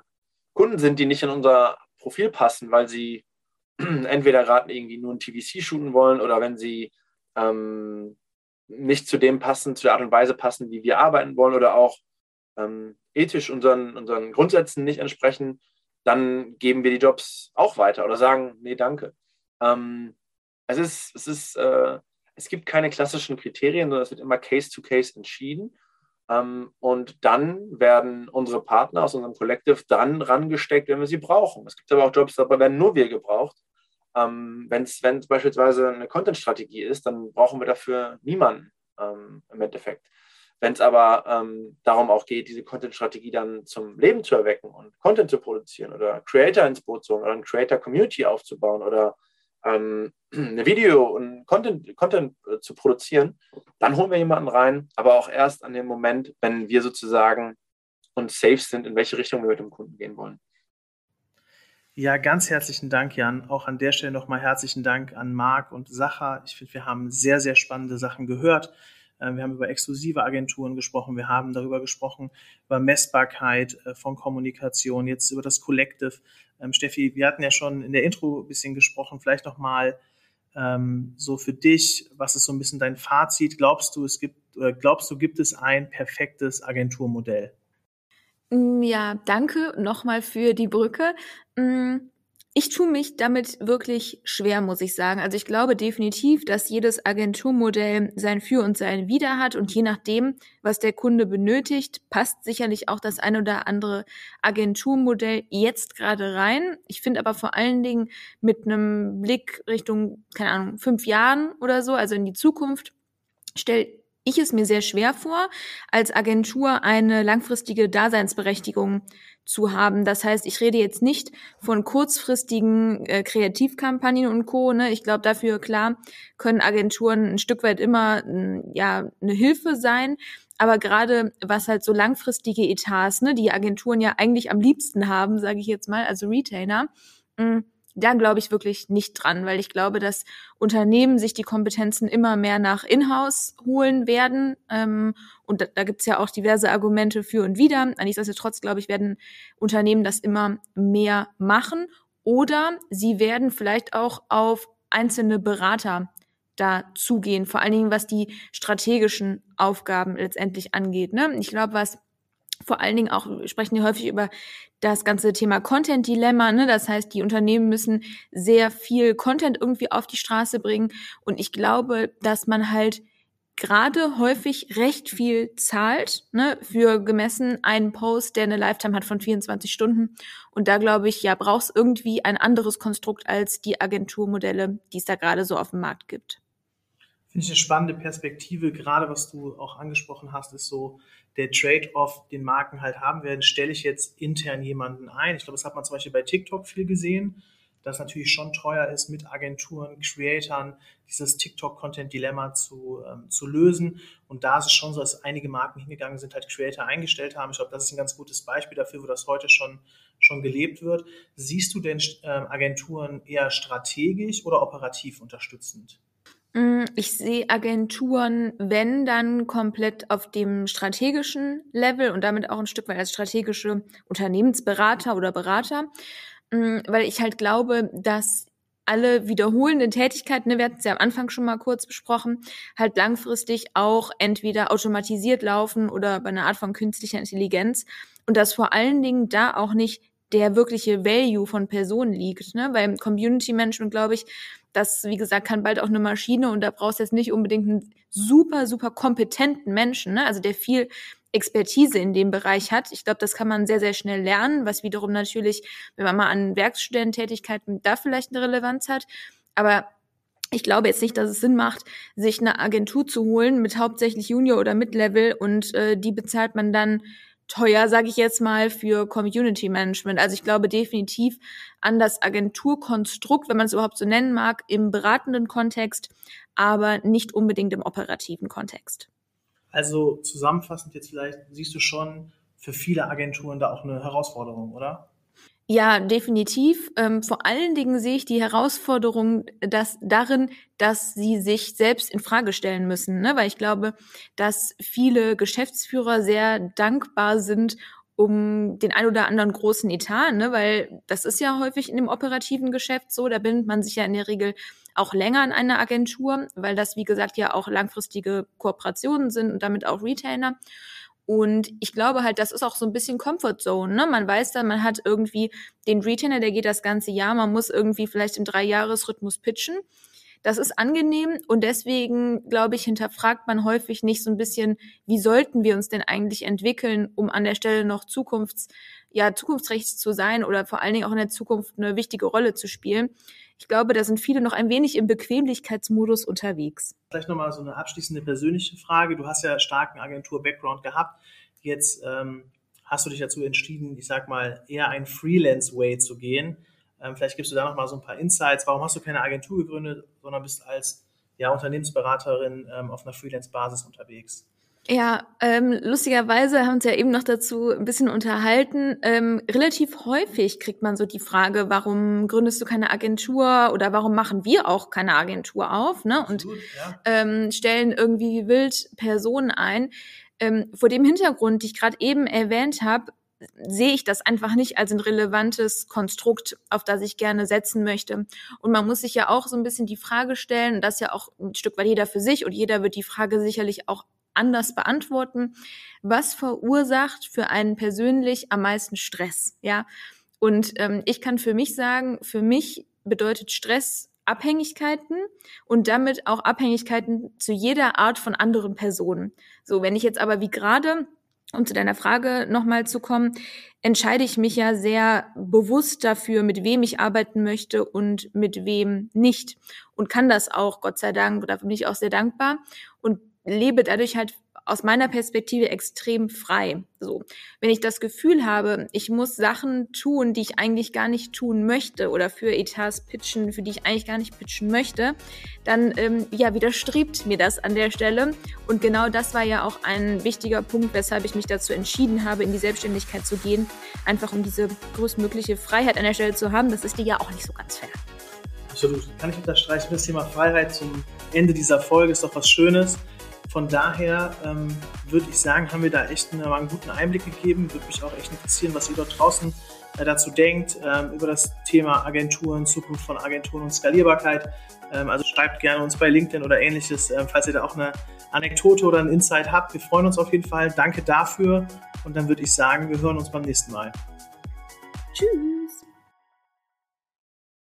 Speaker 3: Kunden sind, die nicht in unser Profil passen, weil sie entweder gerade irgendwie nur ein TVC shooten wollen oder wenn sie ähm, nicht zu dem passen, zu der Art und Weise passen, wie wir arbeiten wollen oder auch ähm, ethisch unseren, unseren Grundsätzen nicht entsprechen, dann geben wir die Jobs auch weiter oder sagen, nee, danke. Ähm, es ist, es ist äh, es gibt keine klassischen Kriterien, sondern es wird immer Case-to-Case -Case entschieden. Ähm, und dann werden unsere Partner aus unserem Collective dann rangesteckt, wenn wir sie brauchen. Es gibt aber auch Jobs, dabei werden nur wir gebraucht. Ähm, wenn es beispielsweise eine Content-Strategie ist, dann brauchen wir dafür niemanden ähm, im Endeffekt. Wenn es aber ähm, darum auch geht, diese Content-Strategie dann zum Leben zu erwecken und Content zu produzieren oder Creator ins Boot zu holen oder eine Creator-Community aufzubauen oder ähm, eine Video und Content, Content äh, zu produzieren, dann holen wir jemanden rein, aber auch erst an dem Moment, wenn wir sozusagen uns safe sind, in welche Richtung wir mit dem Kunden gehen wollen.
Speaker 1: Ja, ganz herzlichen Dank, Jan. Auch an der Stelle nochmal herzlichen Dank an Marc und Sacha. Ich finde, wir haben sehr, sehr spannende Sachen gehört. Äh, wir haben über exklusive Agenturen gesprochen. Wir haben darüber gesprochen, über Messbarkeit äh, von Kommunikation, jetzt über das Collective. Ähm, Steffi, wir hatten ja schon in der Intro ein bisschen gesprochen. Vielleicht nochmal ähm, so für dich, was ist so ein bisschen dein Fazit? Glaubst du, es gibt, glaubst du, gibt es ein perfektes Agenturmodell?
Speaker 5: Mm, ja, danke nochmal für die Brücke. Mm, ich tue mich damit wirklich schwer, muss ich sagen. Also ich glaube definitiv, dass jedes Agenturmodell sein Für und sein Wider hat und je nachdem, was der Kunde benötigt, passt sicherlich auch das ein oder andere Agenturmodell jetzt gerade rein. Ich finde aber vor allen Dingen mit einem Blick Richtung, keine Ahnung, fünf Jahren oder so, also in die Zukunft, stellt ich es mir sehr schwer vor, als Agentur eine langfristige Daseinsberechtigung zu haben. Das heißt, ich rede jetzt nicht von kurzfristigen äh, Kreativkampagnen und Co. Ne? Ich glaube, dafür klar können Agenturen ein Stück weit immer ja eine Hilfe sein. Aber gerade was halt so langfristige Etats, ne, die Agenturen ja eigentlich am liebsten haben, sage ich jetzt mal, also Retainer, mh, da glaube ich wirklich nicht dran, weil ich glaube, dass Unternehmen sich die Kompetenzen immer mehr nach Inhouse holen werden. Ähm, und da, da gibt es ja auch diverse Argumente für und wider. Nichtsdestotrotz, glaube ich, werden Unternehmen das immer mehr machen. Oder sie werden vielleicht auch auf einzelne Berater da zugehen, vor allen Dingen was die strategischen Aufgaben letztendlich angeht. Ne? Ich glaube, was vor allen Dingen auch, sprechen wir häufig über das ganze Thema Content-Dilemma. Ne? Das heißt, die Unternehmen müssen sehr viel Content irgendwie auf die Straße bringen. Und ich glaube, dass man halt gerade häufig recht viel zahlt, ne, für gemessen einen Post, der eine Lifetime hat von 24 Stunden. Und da glaube ich, ja, brauchst irgendwie ein anderes Konstrukt als die Agenturmodelle, die es da gerade so auf dem Markt gibt.
Speaker 1: Finde ich eine spannende Perspektive, gerade was du auch angesprochen hast, ist so der Trade-off, den Marken halt haben werden. Stelle ich jetzt intern jemanden ein? Ich glaube, das hat man zum Beispiel bei TikTok viel gesehen das natürlich schon teuer ist, mit Agenturen, Creatoren dieses TikTok-Content-Dilemma zu, ähm, zu lösen. Und da ist es schon so, dass einige Marken hingegangen sind, halt Creator eingestellt haben. Ich glaube, das ist ein ganz gutes Beispiel dafür, wo das heute schon, schon gelebt wird. Siehst du denn ähm, Agenturen eher strategisch oder operativ unterstützend?
Speaker 5: Mm, ich sehe Agenturen, wenn dann komplett auf dem strategischen Level und damit auch ein Stück weit als strategische Unternehmensberater oder Berater. Mm, weil ich halt glaube, dass alle wiederholenden Tätigkeiten, ne, wir hatten es ja am Anfang schon mal kurz besprochen, halt langfristig auch entweder automatisiert laufen oder bei einer Art von künstlicher Intelligenz und dass vor allen Dingen da auch nicht der wirkliche Value von Personen liegt. Ne? Weil Community Management, glaube ich, das, wie gesagt, kann bald auch eine Maschine und da brauchst du jetzt nicht unbedingt einen super, super kompetenten Menschen, ne? also der viel Expertise in dem Bereich hat. Ich glaube, das kann man sehr, sehr schnell lernen, was wiederum natürlich, wenn man mal an Werkstudententätigkeiten da vielleicht eine Relevanz hat. Aber ich glaube jetzt nicht, dass es Sinn macht, sich eine Agentur zu holen mit hauptsächlich Junior oder Mid-Level und äh, die bezahlt man dann teuer, sage ich jetzt mal, für Community Management. Also ich glaube definitiv an das Agenturkonstrukt, wenn man es überhaupt so nennen mag, im beratenden Kontext, aber nicht unbedingt im operativen Kontext.
Speaker 1: Also zusammenfassend jetzt vielleicht, siehst du schon für viele Agenturen da auch eine Herausforderung, oder?
Speaker 5: Ja, definitiv. Ähm, vor allen Dingen sehe ich die Herausforderung dass, darin, dass sie sich selbst in Frage stellen müssen, ne? weil ich glaube, dass viele Geschäftsführer sehr dankbar sind um den ein oder anderen großen Etat, ne? weil das ist ja häufig in dem operativen Geschäft so, da bindet man sich ja in der Regel auch länger an eine Agentur, weil das, wie gesagt, ja auch langfristige Kooperationen sind und damit auch Retainer. Und ich glaube halt, das ist auch so ein bisschen Comfort Zone. Ne? Man weiß dann, man hat irgendwie den Retainer, der geht das ganze Jahr, man muss irgendwie vielleicht im Dreijahresrhythmus pitchen. Das ist angenehm und deswegen, glaube ich, hinterfragt man häufig nicht so ein bisschen, wie sollten wir uns denn eigentlich entwickeln, um an der Stelle noch zukunfts, ja, zukunftsträchtig zu sein oder vor allen Dingen auch in der Zukunft eine wichtige Rolle zu spielen. Ich glaube, da sind viele noch ein wenig im Bequemlichkeitsmodus unterwegs.
Speaker 1: Vielleicht nochmal so eine abschließende persönliche Frage. Du hast ja starken Agentur-Background gehabt. Jetzt ähm, hast du dich dazu entschieden, ich sag mal, eher einen Freelance-Way zu gehen. Ähm, vielleicht gibst du da nochmal so ein paar Insights. Warum hast du keine Agentur gegründet, sondern bist als ja, Unternehmensberaterin ähm, auf einer Freelance-Basis unterwegs?
Speaker 5: Ja, ähm, lustigerweise haben wir uns ja eben noch dazu ein bisschen unterhalten. Ähm, relativ häufig kriegt man so die Frage, warum gründest du keine Agentur oder warum machen wir auch keine Agentur auf ne? und Absolut, ja. ähm, stellen irgendwie wild Personen ein. Ähm, vor dem Hintergrund, die ich gerade eben erwähnt habe, sehe ich das einfach nicht als ein relevantes Konstrukt, auf das ich gerne setzen möchte. Und man muss sich ja auch so ein bisschen die Frage stellen, und das ja auch ein Stück weit jeder für sich und jeder wird die Frage sicherlich auch anders beantworten. Was verursacht für einen persönlich am meisten Stress? Ja, und ähm, ich kann für mich sagen, für mich bedeutet Stress Abhängigkeiten und damit auch Abhängigkeiten zu jeder Art von anderen Personen. So, wenn ich jetzt aber wie gerade um zu deiner Frage nochmal zu kommen, entscheide ich mich ja sehr bewusst dafür, mit wem ich arbeiten möchte und mit wem nicht. Und kann das auch, Gott sei Dank, dafür bin ich auch sehr dankbar. Und lebe dadurch halt aus meiner Perspektive extrem frei. So, wenn ich das Gefühl habe, ich muss Sachen tun, die ich eigentlich gar nicht tun möchte oder für Etats pitchen, für die ich eigentlich gar nicht pitchen möchte, dann ähm, ja widerstrebt mir das an der Stelle. Und genau das war ja auch ein wichtiger Punkt, weshalb ich mich dazu entschieden habe, in die Selbstständigkeit zu gehen, einfach um diese größtmögliche Freiheit an der Stelle zu haben. Das ist dir ja auch nicht so ganz fair.
Speaker 1: Absolut. Kann ich unterstreichen. Das Thema Freiheit zum Ende dieser Folge ist doch was Schönes. Von daher ähm, würde ich sagen, haben wir da echt einen, einen, guten Einblick gegeben. Würde mich auch echt interessieren, was ihr dort draußen äh, dazu denkt, ähm, über das Thema Agenturen, Zukunft von Agenturen und Skalierbarkeit. Ähm, also schreibt gerne uns bei LinkedIn oder ähnliches, äh, falls ihr da auch eine Anekdote oder einen Insight habt. Wir freuen uns auf jeden Fall. Danke dafür. Und dann würde ich sagen, wir hören uns beim nächsten Mal.
Speaker 5: Tschüss.